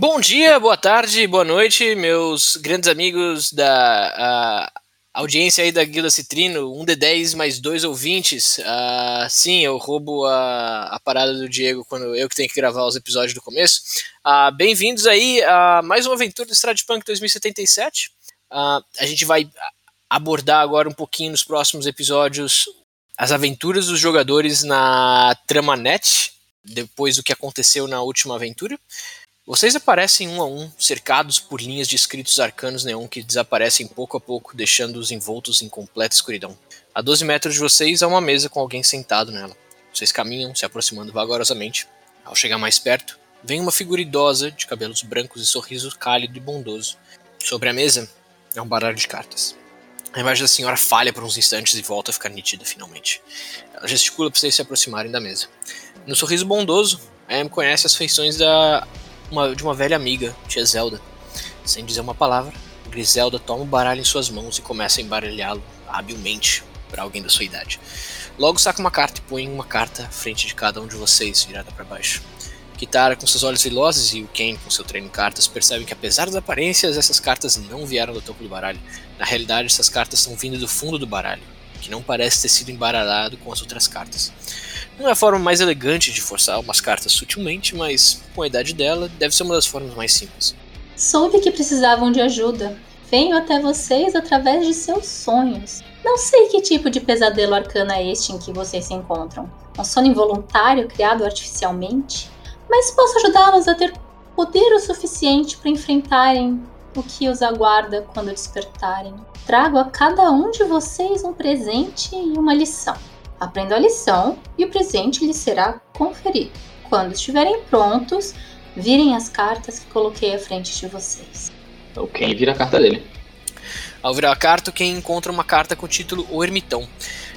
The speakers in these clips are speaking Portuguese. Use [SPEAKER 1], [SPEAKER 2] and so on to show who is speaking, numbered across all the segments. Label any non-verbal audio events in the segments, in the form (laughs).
[SPEAKER 1] Bom dia, boa tarde, boa noite, meus grandes amigos da audiência aí da Guilda Citrino, um de 10 mais dois ouvintes. Uh, sim, eu roubo a, a parada do Diego quando eu que tenho que gravar os episódios do começo. Uh, Bem-vindos aí a mais uma aventura do Stratpunk 2077. Uh, a gente vai abordar agora um pouquinho nos próximos episódios as aventuras dos jogadores na Tramanet, depois do que aconteceu na última aventura. Vocês aparecem um a um, cercados por linhas de escritos arcanos neon que desaparecem pouco a pouco, deixando-os envoltos em completa escuridão. A 12 metros de vocês há uma mesa com alguém sentado nela. Vocês caminham, se aproximando vagarosamente. Ao chegar mais perto, vem uma figura idosa, de cabelos brancos e sorriso cálido e bondoso. Sobre a mesa é um baralho de cartas. A imagem da senhora falha por uns instantes e volta a ficar nítida finalmente. Ela gesticula para vocês se aproximarem da mesa. No sorriso bondoso, a Em conhece as feições da uma, de uma velha amiga, tia Zelda. Sem dizer uma palavra, Griselda toma o baralho em suas mãos e começa a embaralhá-lo habilmente para alguém da sua idade. Logo saca uma carta e põe uma carta à frente de cada um de vocês, virada para baixo. Kitara, com seus olhos velozes, e o Ken, com seu treino em cartas, percebem que, apesar das aparências, essas cartas não vieram do topo do baralho. Na realidade, essas cartas estão vindo do fundo do baralho, que não parece ter sido embaralhado com as outras cartas. Não é a forma mais elegante de forçar umas cartas sutilmente, mas com a idade dela, deve ser uma das formas mais simples.
[SPEAKER 2] Soube que precisavam de ajuda. Venho até vocês através de seus sonhos. Não sei que tipo de pesadelo arcano é este em que vocês se encontram. Um sono involuntário criado artificialmente? Mas posso ajudá-los a ter poder o suficiente para enfrentarem o que os aguarda quando despertarem. Trago a cada um de vocês um presente e uma lição. Aprenda a lição e o presente lhe será conferido. Quando estiverem prontos, virem as cartas que coloquei à frente de vocês.
[SPEAKER 3] O Ken vira a carta dele.
[SPEAKER 1] Ao virar a carta, quem encontra uma carta com o título O Ermitão.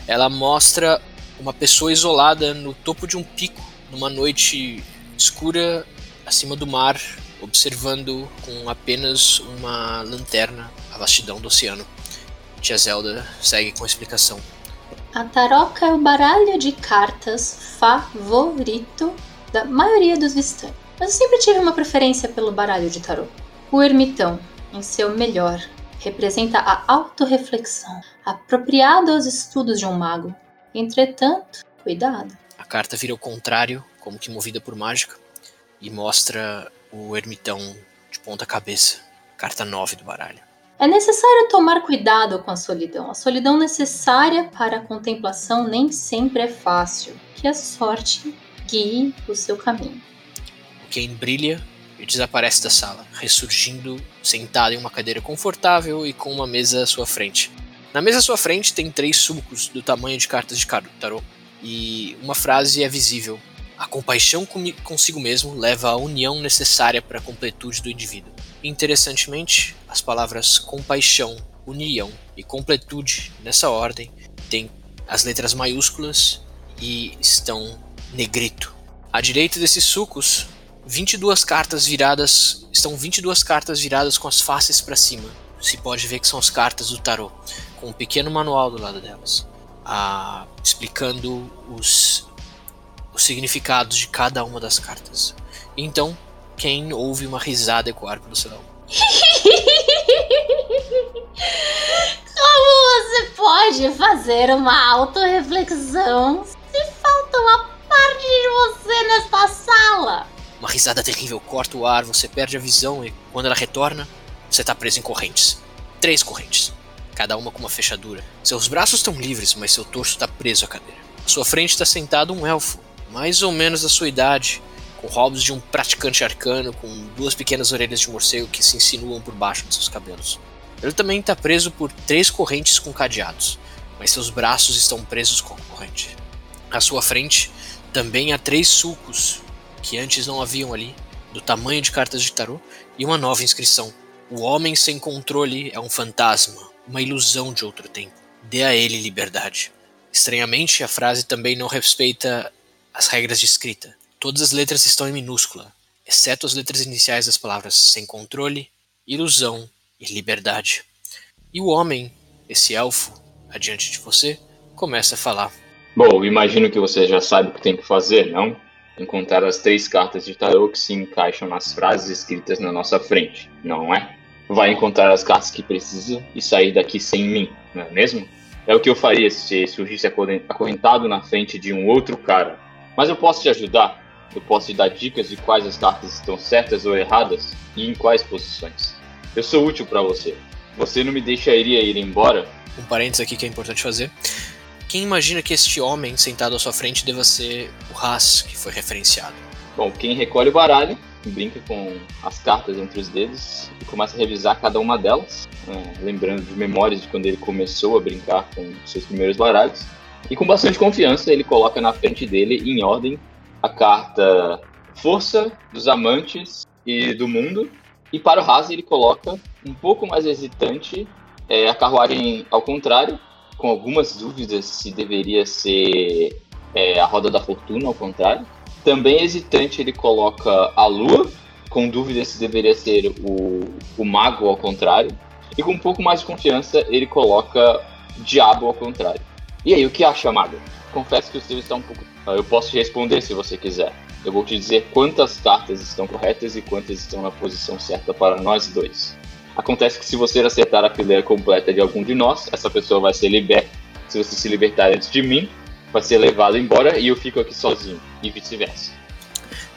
[SPEAKER 1] Ela mostra uma pessoa isolada no topo de um pico, numa noite escura acima do mar, observando com apenas uma lanterna a vastidão do oceano. Tia Zelda segue com a explicação.
[SPEAKER 2] A taroca é o baralho de cartas favorito da maioria dos visitantes. Mas eu sempre tive uma preferência pelo baralho de tarô. O ermitão, em seu melhor, representa a autorreflexão, apropriado aos estudos de um mago. Entretanto, cuidado.
[SPEAKER 1] A carta vira ao contrário, como que movida por mágica, e mostra o ermitão de ponta cabeça. Carta 9 do baralho.
[SPEAKER 2] É necessário tomar cuidado com a solidão. A solidão necessária para a contemplação nem sempre é fácil. Que a sorte guie o seu caminho.
[SPEAKER 1] O Kane brilha e desaparece da sala, ressurgindo sentado em uma cadeira confortável e com uma mesa à sua frente. Na mesa à sua frente tem três sulcos do tamanho de cartas de tarô e uma frase é visível. A compaixão consigo mesmo leva à união necessária para a completude do indivíduo. Interessantemente, as palavras compaixão, união e completude nessa ordem têm as letras maiúsculas e estão negrito. À direita desses sucos, 22 cartas viradas, estão 22 cartas viradas com as faces para cima. Se pode ver que são as cartas do tarô, com um pequeno manual do lado delas, ah, explicando os, os significados de cada uma das cartas. Então, quem ouve uma risada ecoar pelo céu. (laughs)
[SPEAKER 2] Como você pode fazer uma autorreflexão se falta uma parte de você nesta sala?
[SPEAKER 1] Uma risada terrível corta o ar, você perde a visão e quando ela retorna, você está preso em correntes. Três correntes, cada uma com uma fechadura. Seus braços estão livres, mas seu torso está preso à cadeira. À sua frente está sentado um elfo, mais ou menos da sua idade, com robos de um praticante arcano, com duas pequenas orelhas de morcego que se insinuam por baixo de seus cabelos. Ele também está preso por três correntes com cadeados, mas seus braços estão presos com a corrente. À sua frente também há três sulcos que antes não haviam ali, do tamanho de cartas de tarô, e uma nova inscrição. O homem sem controle é um fantasma, uma ilusão de outro tempo. Dê a ele liberdade. Estranhamente, a frase também não respeita as regras de escrita. Todas as letras estão em minúscula, exceto as letras iniciais das palavras sem controle, ilusão e liberdade. E o homem, esse elfo, adiante de você, começa a falar.
[SPEAKER 3] Bom, imagino que você já sabe o que tem que fazer, não? encontrar as três cartas de tarô que se encaixam nas frases escritas na nossa frente, não é? Vai encontrar as cartas que precisa e sair daqui sem mim, não é mesmo? É o que eu faria se surgisse acorrentado na frente de um outro cara. Mas eu posso te ajudar. Eu posso te dar dicas de quais as cartas estão certas ou erradas e em quais posições. Eu sou útil para você. Você não me deixaria ir embora?
[SPEAKER 1] Um parênteses aqui que é importante fazer. Quem imagina que este homem sentado à sua frente deva ser o Haas, que foi referenciado?
[SPEAKER 3] Bom, quem recolhe o baralho, brinca com as cartas entre os dedos e começa a revisar cada uma delas, né, lembrando de memórias de quando ele começou a brincar com seus primeiros baralhos. E com bastante confiança, ele coloca na frente dele, em ordem, a carta Força dos Amantes e do Mundo. E para o Haas, ele coloca, um pouco mais hesitante, é, a carruagem ao contrário, com algumas dúvidas se deveria ser é, a roda da fortuna ao contrário. Também hesitante ele coloca a lua, com dúvidas se deveria ser o, o mago ao contrário. E com um pouco mais de confiança ele coloca diabo ao contrário. E aí, o que acha, mago? Confesso que o seu está um pouco. Ah, eu posso te responder se você quiser. Eu vou te dizer quantas cartas estão corretas e quantas estão na posição certa para nós dois. Acontece que se você acertar a fileira completa de algum de nós, essa pessoa vai ser liberta. Se você se libertar antes de mim, vai ser levado embora e eu fico aqui sozinho, e vice-versa.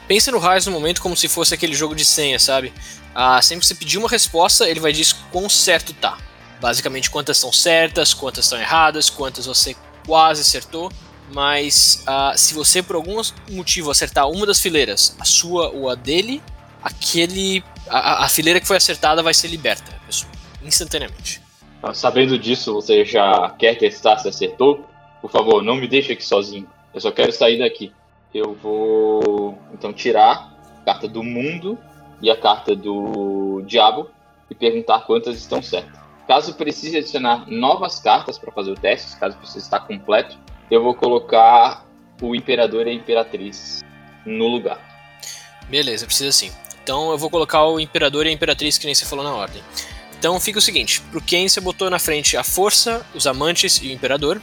[SPEAKER 1] Pensa no Raiz no momento como se fosse aquele jogo de senha, sabe? Ah, sempre que você pedir uma resposta, ele vai dizer quão certo tá. Basicamente, quantas estão certas, quantas estão erradas, quantas você quase acertou. Mas ah, se você por algum motivo acertar uma das fileiras, a sua ou a dele, aquele a, a, fileira que foi acertada vai ser liberta, pessoal, instantaneamente.
[SPEAKER 3] Ah, sabendo disso, você já quer testar se acertou? Por favor, não me deixe aqui sozinho. Eu só quero sair daqui. Eu vou então tirar a carta do mundo e a carta do diabo e perguntar quantas estão certas. Caso precise adicionar novas cartas para fazer o teste, caso precise estar completo, eu vou colocar o imperador e a imperatriz no lugar.
[SPEAKER 1] Beleza, precisa sim. Então eu vou colocar o Imperador e a Imperatriz, que nem você falou na ordem. Então fica o seguinte: pro Ken você botou na frente a Força, os Amantes e o Imperador.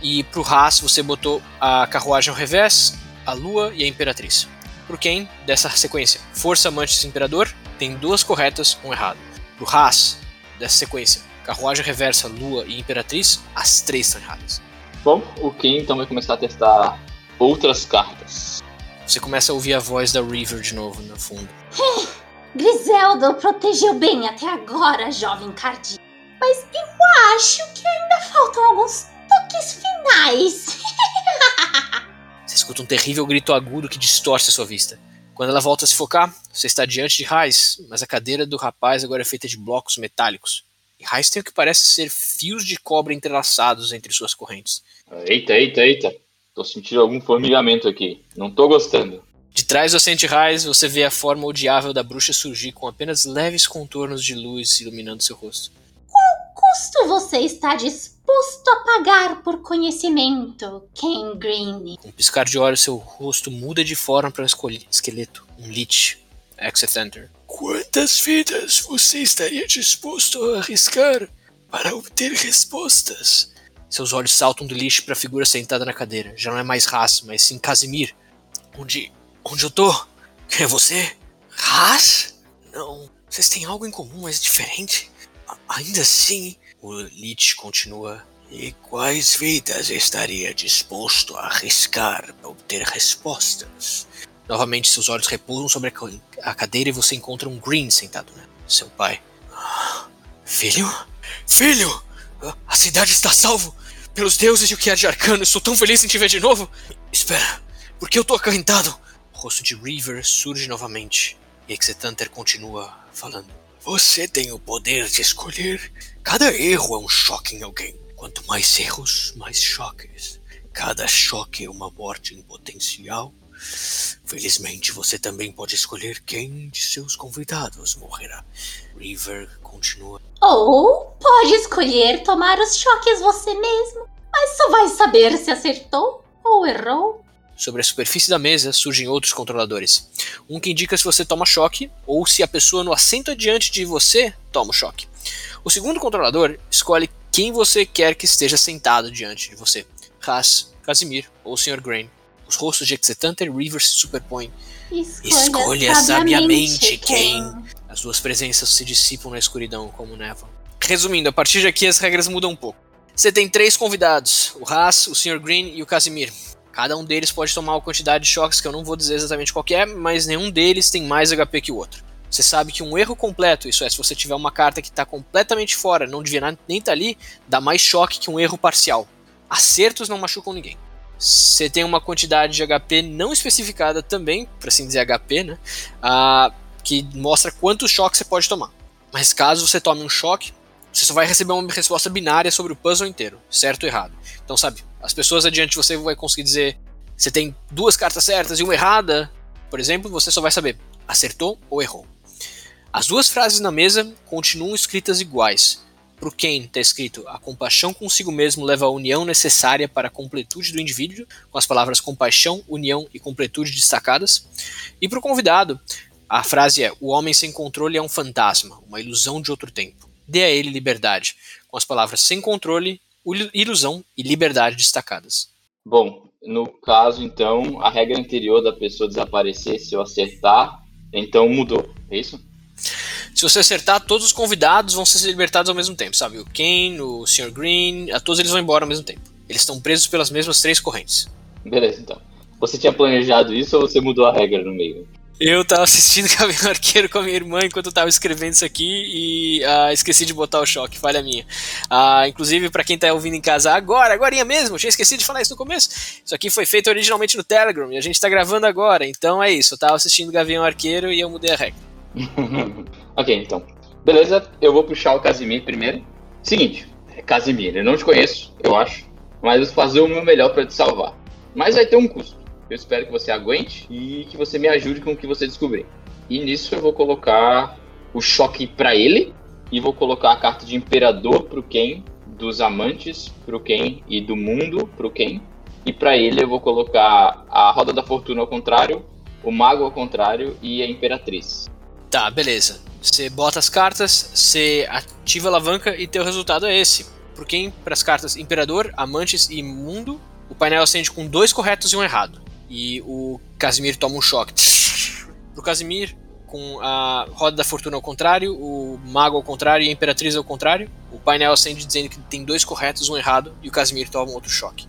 [SPEAKER 1] E pro Haas você botou a Carruagem ao revés, a Lua e a Imperatriz. Pro Ken, dessa sequência, Força, Amantes e Imperador, tem duas corretas, um errado. Pro Haas, dessa sequência, Carruagem Reversa, Lua e Imperatriz, as três estão erradas.
[SPEAKER 3] Bom, o Ken então vai começar a testar outras cartas.
[SPEAKER 1] Você começa a ouvir a voz da River de novo no fundo. (laughs)
[SPEAKER 2] Griselda o protegeu bem até agora, jovem Cardi. Mas eu acho que ainda faltam alguns toques finais. (laughs)
[SPEAKER 1] você escuta um terrível grito agudo que distorce a sua vista. Quando ela volta a se focar, você está diante de Raiz, mas a cadeira do rapaz agora é feita de blocos metálicos. E Raiz tem o que parece ser fios de cobre entrelaçados entre suas correntes.
[SPEAKER 3] Eita, eita, eita. Tô sentindo algum formigamento aqui. Não tô gostando.
[SPEAKER 1] De trás do Ascente Raiz, você vê a forma odiável da bruxa surgir com apenas leves contornos de luz iluminando seu rosto.
[SPEAKER 2] Qual custo você está disposto a pagar por conhecimento, Ken Green?
[SPEAKER 1] Com um piscar de olhos, seu rosto muda de forma para um esqueleto, um lich, Exetenter. Quantas vidas você estaria disposto a arriscar para obter respostas? Seus olhos saltam do lixo para a figura sentada na cadeira. Já não é mais Haas, mas sim Casimir. Onde. Onde eu tô? É você? Haas? Não. Vocês têm algo em comum, mas diferente. A ainda assim, o Lich continua. E quais vidas estaria disposto a arriscar para obter respostas? Novamente, seus olhos repousam sobre a cadeira e você encontra um Green sentado, né? Seu pai. Filho? Filho! A cidade está salvo! Pelos deuses e o que há de arcano, estou tão feliz em te ver de novo! Espera, por que eu tô acorrentado? O rosto de River surge novamente. E Exetanter continua falando. Você tem o poder de escolher. Cada erro é um choque em alguém. Quanto mais erros, mais choques. Cada choque é uma morte em potencial. Felizmente, você também pode escolher quem de seus convidados morrerá. River continua.
[SPEAKER 2] Ou pode escolher tomar os choques você mesmo, mas só vai saber se acertou ou errou.
[SPEAKER 1] Sobre a superfície da mesa surgem outros controladores. Um que indica se você toma choque ou se a pessoa no assento adiante de você toma o choque. O segundo controlador escolhe quem você quer que esteja sentado diante de você. Haas, Casimir ou Sr. Grain. Os rostos de Exetanter e River se superpõem.
[SPEAKER 2] Escolha,
[SPEAKER 1] Escolha
[SPEAKER 2] sabiamente
[SPEAKER 1] sabiamente quem. As duas presenças se dissipam na escuridão como névoa. Resumindo, a partir de aqui as regras mudam um pouco. Você tem três convidados: o Haas, o Sr. Green e o Casimir. Cada um deles pode tomar uma quantidade de choques que eu não vou dizer exatamente qual que é, mas nenhum deles tem mais HP que o outro. Você sabe que um erro completo, isso é, se você tiver uma carta que está completamente fora, não devia nem estar tá ali, dá mais choque que um erro parcial. Acertos não machucam ninguém. Você tem uma quantidade de HP não especificada também, para assim dizer HP, né? Ah, que mostra quantos choques você pode tomar. Mas caso você tome um choque, você só vai receber uma resposta binária sobre o puzzle inteiro, certo ou errado. Então, sabe, as pessoas adiante de você vai conseguir dizer você tem duas cartas certas e uma errada, por exemplo, você só vai saber acertou ou errou. As duas frases na mesa continuam escritas iguais. Para o Ken está escrito: a compaixão consigo mesmo leva à união necessária para a completude do indivíduo, com as palavras compaixão, união e completude destacadas. E para o convidado, a frase é: o homem sem controle é um fantasma, uma ilusão de outro tempo. Dê a ele liberdade, com as palavras sem controle, ilusão e liberdade destacadas.
[SPEAKER 3] Bom, no caso, então, a regra anterior da pessoa desaparecer se eu acertar, então mudou, é isso?
[SPEAKER 1] Se você acertar, todos os convidados vão ser libertados ao mesmo tempo, sabe? O Kane, o Sr. Green, a todos eles vão embora ao mesmo tempo. Eles estão presos pelas mesmas três correntes.
[SPEAKER 3] Beleza, então. Você tinha planejado isso ou você mudou a regra no meio?
[SPEAKER 1] Eu tava assistindo (laughs) Gavião Arqueiro com a minha irmã enquanto eu tava escrevendo isso aqui e uh, esqueci de botar o choque, falha minha. Uh, inclusive, para quem tá ouvindo em casa agora, agora mesmo, tinha esquecido de falar isso no começo. Isso aqui foi feito originalmente no Telegram e a gente tá gravando agora, então é isso. Eu tava assistindo Gavião Arqueiro e eu mudei a regra. (laughs)
[SPEAKER 3] ok, então. Beleza, eu vou puxar o Casimir primeiro. Seguinte, Casimir, eu não te conheço, eu acho, mas eu vou fazer o meu melhor para te salvar. Mas vai ter um custo. Eu espero que você aguente e que você me ajude com o que você descobrir. E nisso eu vou colocar o choque para ele e vou colocar a carta de imperador pro Ken, dos amantes pro Ken e do mundo pro Ken. E para ele eu vou colocar a roda da fortuna ao contrário, o mago ao contrário e a imperatriz.
[SPEAKER 1] Tá, beleza. Você bota as cartas, você ativa a alavanca e teu resultado é esse. Pro Ken, para as cartas imperador, amantes e mundo, o painel acende com dois corretos e um errado e o Casimir toma um choque. (laughs) Pro Casimir, com a roda da fortuna ao contrário, o mago ao contrário e a imperatriz ao contrário, o painel acende dizendo que tem dois corretos, um errado, e o Casimir toma um outro choque.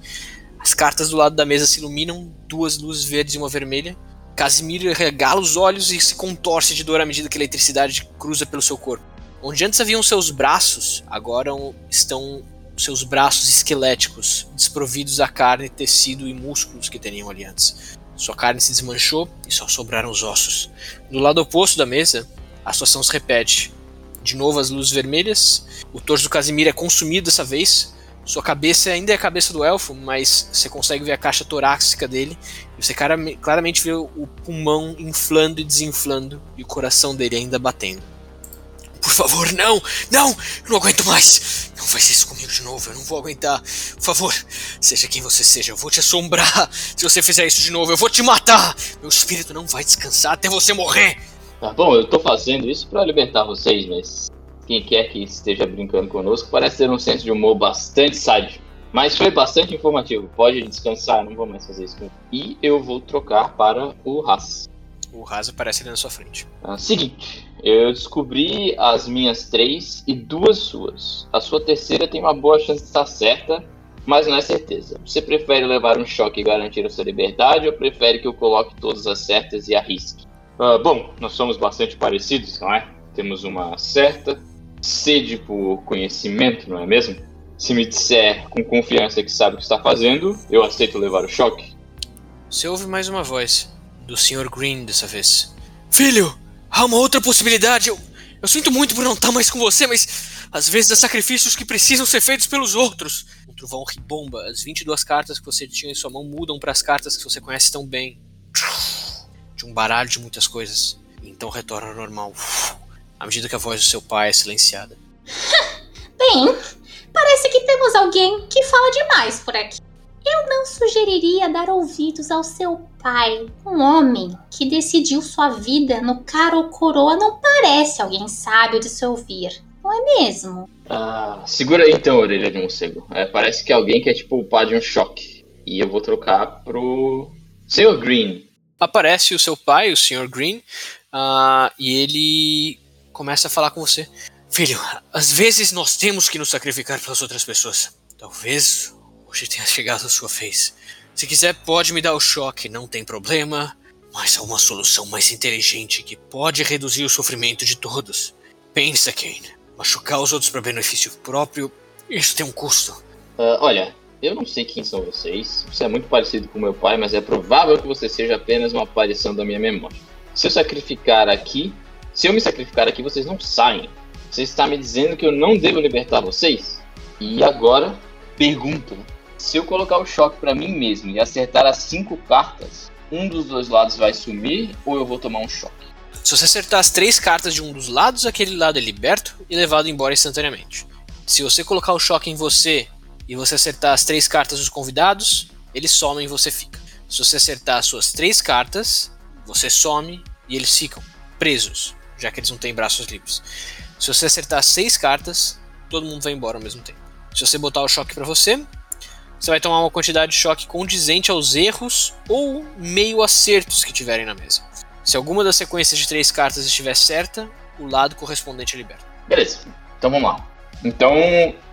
[SPEAKER 1] As cartas do lado da mesa se iluminam, duas luzes verdes e uma vermelha. Casimir regala os olhos e se contorce de dor à medida que a eletricidade cruza pelo seu corpo. Onde antes haviam seus braços, agora estão seus braços esqueléticos, desprovidos da carne, tecido e músculos que teriam ali antes. Sua carne se desmanchou e só sobraram os ossos. Do lado oposto da mesa, a situação se repete. De novo as luzes vermelhas, o torso do Casimir é consumido dessa vez. Sua cabeça ainda é a cabeça do elfo, mas você consegue ver a caixa torácica dele. E você claramente vê o pulmão inflando e desinflando e o coração dele ainda batendo. Por favor, não! Não! Eu não aguento mais! Não faz isso comigo de novo, eu não vou aguentar. Por favor, seja quem você seja, eu vou te assombrar. Se você fizer isso de novo, eu vou te matar! Meu espírito não vai descansar até você morrer!
[SPEAKER 3] Tá bom, eu tô fazendo isso para libertar vocês, mas quem quer que esteja brincando conosco parece ter um senso de humor bastante sádico. Mas foi bastante informativo. Pode descansar, não vou mais fazer isso. E eu vou trocar para o Haas.
[SPEAKER 1] O Haas aparece ali na sua frente.
[SPEAKER 3] Ah, seguinte, eu descobri as minhas três e duas suas. A sua terceira tem uma boa chance de estar certa, mas não é certeza. Você prefere levar um choque e garantir a sua liberdade ou prefere que eu coloque todas as certas e arrisque? Uh, bom, nós somos bastante parecidos, não é? Temos uma certa sede por conhecimento, não é mesmo? Se me disser com confiança que sabe o que está fazendo, eu aceito levar o choque.
[SPEAKER 1] Você ouve mais uma voz do Sr. Green dessa vez. Filho, há uma outra possibilidade. Eu, eu sinto muito por não estar mais com você, mas às vezes há sacrifícios que precisam ser feitos pelos outros. Um trovão ribomba. As 22 cartas que você tinha em sua mão mudam para as cartas que você conhece tão bem. De um baralho de muitas coisas. Então retorna ao normal. À medida que a voz do seu pai é silenciada. (laughs)
[SPEAKER 2] Bem, parece que temos alguém que fala demais por aqui. Eu não sugeriria dar ouvidos ao seu pai. Um homem que decidiu sua vida no cara ou coroa não parece alguém sábio de se ouvir. Não é mesmo?
[SPEAKER 3] Ah, segura aí então, orelha de morcego. É, parece que alguém quer te poupar de um choque. E eu vou trocar pro Senhor Green.
[SPEAKER 1] Aparece o seu pai, o Sr. Green, uh, e ele começa a falar com você. Filho, às vezes nós temos que nos sacrificar pelas outras pessoas. Talvez hoje tenha chegado a sua vez. Se quiser, pode me dar o choque, não tem problema. Mas há uma solução mais inteligente que pode reduzir o sofrimento de todos. Pensa, Kane. Machucar os outros para benefício próprio, isso tem um custo.
[SPEAKER 3] Uh, olha, eu não sei quem são vocês. Você é muito parecido com meu pai, mas é provável que você seja apenas uma aparição da minha memória. Se eu sacrificar aqui, se eu me sacrificar aqui, vocês não saem. Você está me dizendo que eu não devo libertar vocês? E agora, pergunta: se eu colocar o choque para mim mesmo e acertar as cinco cartas, um dos dois lados vai sumir ou eu vou tomar um choque?
[SPEAKER 1] Se você acertar as três cartas de um dos lados, aquele lado é liberto e levado embora instantaneamente. Se você colocar o choque em você e você acertar as três cartas dos convidados, eles somem e você fica. Se você acertar as suas três cartas, você some e eles ficam presos, já que eles não têm braços livres. Se você acertar seis cartas, todo mundo vai embora ao mesmo tempo. Se você botar o choque para você, você vai tomar uma quantidade de choque condizente aos erros ou meio acertos que tiverem na mesa. Se alguma das sequências de três cartas estiver certa, o lado correspondente é liberto.
[SPEAKER 3] Beleza, então vamos lá. Então,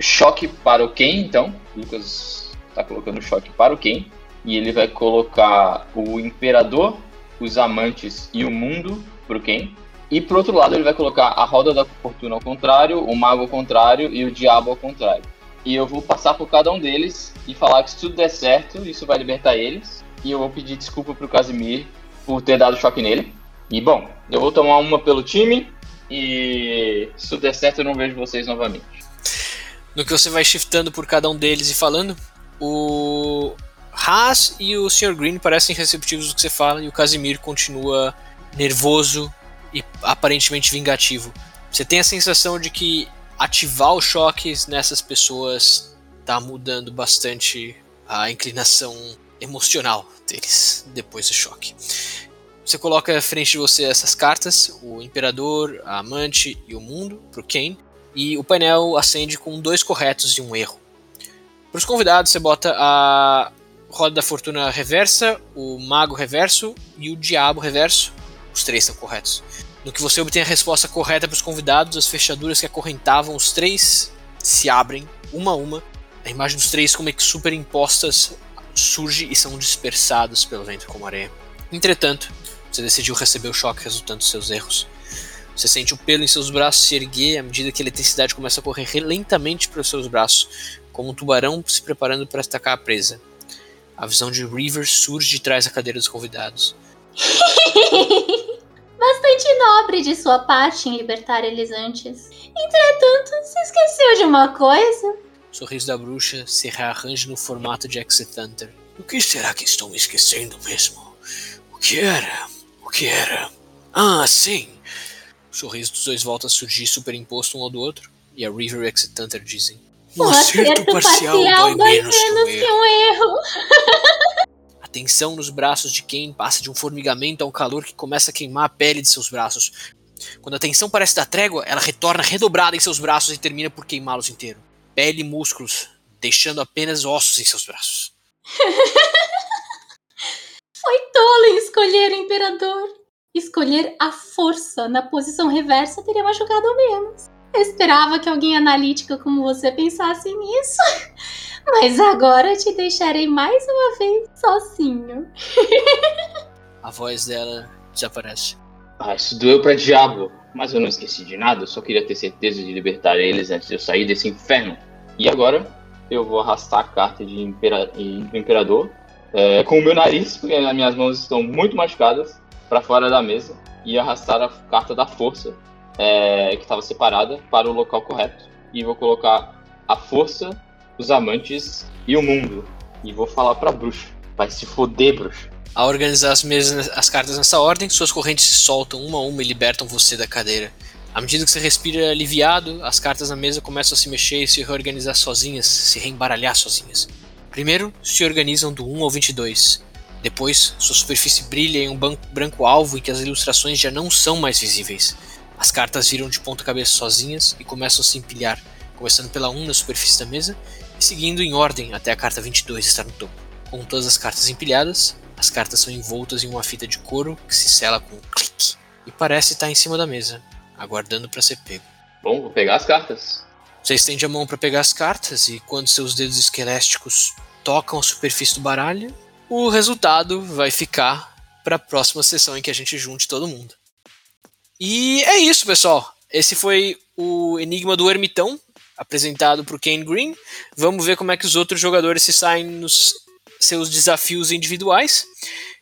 [SPEAKER 3] choque para o Ken, então. Lucas está colocando choque para o Ken. E ele vai colocar o Imperador, os Amantes e o Mundo para o Ken. E pro outro lado ele vai colocar a Roda da Fortuna ao contrário, o Mago ao contrário e o Diabo ao contrário. E eu vou passar por cada um deles e falar que se tudo der certo, isso vai libertar eles. E eu vou pedir desculpa pro Casimir por ter dado choque nele. E bom, eu vou tomar uma pelo time e se tudo der certo eu não vejo vocês novamente.
[SPEAKER 1] No que você vai shiftando por cada um deles e falando, o Haas e o Sr. Green parecem receptivos do que você fala e o Casimir continua nervoso e aparentemente vingativo. Você tem a sensação de que ativar os choques nessas pessoas está mudando bastante a inclinação emocional deles depois do choque. Você coloca frente de você essas cartas, o Imperador, a Amante e o Mundo, para o Kane, e o painel acende com dois corretos e um erro. Para os convidados, você bota a Roda da Fortuna reversa, o Mago reverso e o Diabo reverso. Os três estão corretos. No que você obtém a resposta correta para os convidados, as fechaduras que acorrentavam os três se abrem, uma a uma. A imagem dos três, como é que superimpostas, surge e são dispersadas pelo vento como areia. Entretanto, você decidiu receber o choque resultante dos seus erros. Você sente o pelo em seus braços se erguer à medida que a eletricidade começa a correr lentamente pelos seus braços, como um tubarão se preparando para atacar a presa. A visão de River surge de trás da cadeira dos convidados. (laughs)
[SPEAKER 2] Bastante nobre de sua parte em libertar eles antes. Entretanto, se esqueceu de uma coisa.
[SPEAKER 1] O sorriso da bruxa se rearranja no formato de Exit Hunter. O que será que estou me esquecendo mesmo? O que era? O que era? Ah, sim! O sorriso dos dois volta a surgir superimposto um ao do outro, e a River e Exit Hunter dizem:
[SPEAKER 2] Um, um acerto, acerto parcial, parcial dói menos, menos que, um que um erro. (laughs)
[SPEAKER 1] tensão nos braços de Kane passa de um formigamento a um calor que começa a queimar a pele de seus braços. Quando a tensão parece dar trégua, ela retorna redobrada em seus braços e termina por queimá-los inteiro. Pele e músculos, deixando apenas ossos em seus braços. (laughs)
[SPEAKER 2] Foi tolo em escolher o imperador escolher a força na posição reversa teria machucado menos. Eu esperava que alguém analítica como você pensasse nisso. (laughs) Mas agora te deixarei mais uma vez sozinho.
[SPEAKER 1] A voz dela desaparece.
[SPEAKER 3] Ah, isso doeu pra diabo. Mas eu não esqueci de nada, eu só queria ter certeza de libertar eles antes de eu sair desse inferno. E agora eu vou arrastar a carta de impera imperador é, com o meu nariz, porque as minhas mãos estão muito machucadas para fora da mesa e arrastar a carta da força é, que estava separada para o local correto. E vou colocar a força, os amantes e o mundo. E vou falar pra bruxa. Vai se foder, bruxa.
[SPEAKER 1] Ao organizar as, mesas, as cartas nessa ordem, suas correntes se soltam uma a uma e libertam você da cadeira. À medida que você respira aliviado, as cartas na mesa começam a se mexer e se reorganizar sozinhas, se reembaralhar sozinhas. Primeiro, se organizam do 1 ao 22. Depois, sua superfície brilha em um branco alvo em que as ilustrações já não são mais visíveis. As cartas viram de ponta cabeça sozinhas e começam a se empilhar, começando pela 1 na superfície da mesa seguindo em ordem até a carta 22 estar no topo. Com todas as cartas empilhadas, As cartas são envoltas em uma fita de couro que se sela com um clique e parece estar em cima da mesa, aguardando para ser pego.
[SPEAKER 3] Bom, vou pegar as cartas.
[SPEAKER 1] Você estende a mão para pegar as cartas e quando seus dedos esquelésticos tocam a superfície do baralho, o resultado vai ficar para a próxima sessão em que a gente junte todo mundo. E é isso, pessoal. Esse foi o Enigma do Ermitão, apresentado por Kane Green. Vamos ver como é que os outros jogadores se saem nos seus desafios individuais.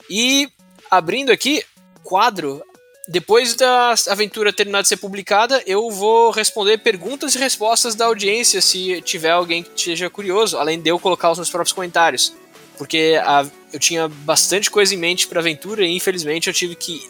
[SPEAKER 1] E abrindo aqui, quadro depois da aventura terminar de ser publicada, eu vou responder perguntas e respostas da audiência se tiver alguém que esteja curioso, além de eu colocar os meus próprios comentários. Porque a, eu tinha bastante coisa em mente para a aventura e infelizmente eu tive que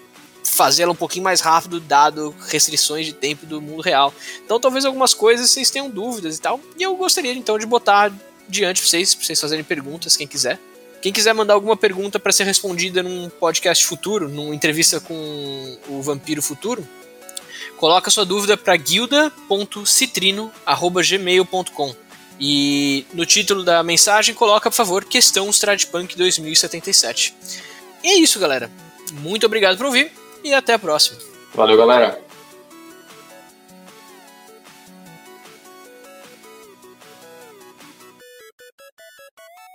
[SPEAKER 1] fazê-la um pouquinho mais rápido, dado restrições de tempo do mundo real. Então talvez algumas coisas vocês tenham dúvidas e tal, e eu gostaria então de botar diante para vocês, pra vocês fazerem perguntas, quem quiser. Quem quiser mandar alguma pergunta para ser respondida num podcast futuro, numa entrevista com o Vampiro Futuro, coloca sua dúvida para guilda.citrino@gmail.com. E no título da mensagem coloca, por favor, questão Stradpunk 2077. E é isso, galera. Muito obrigado por ouvir e até a próxima.
[SPEAKER 3] Valeu, galera.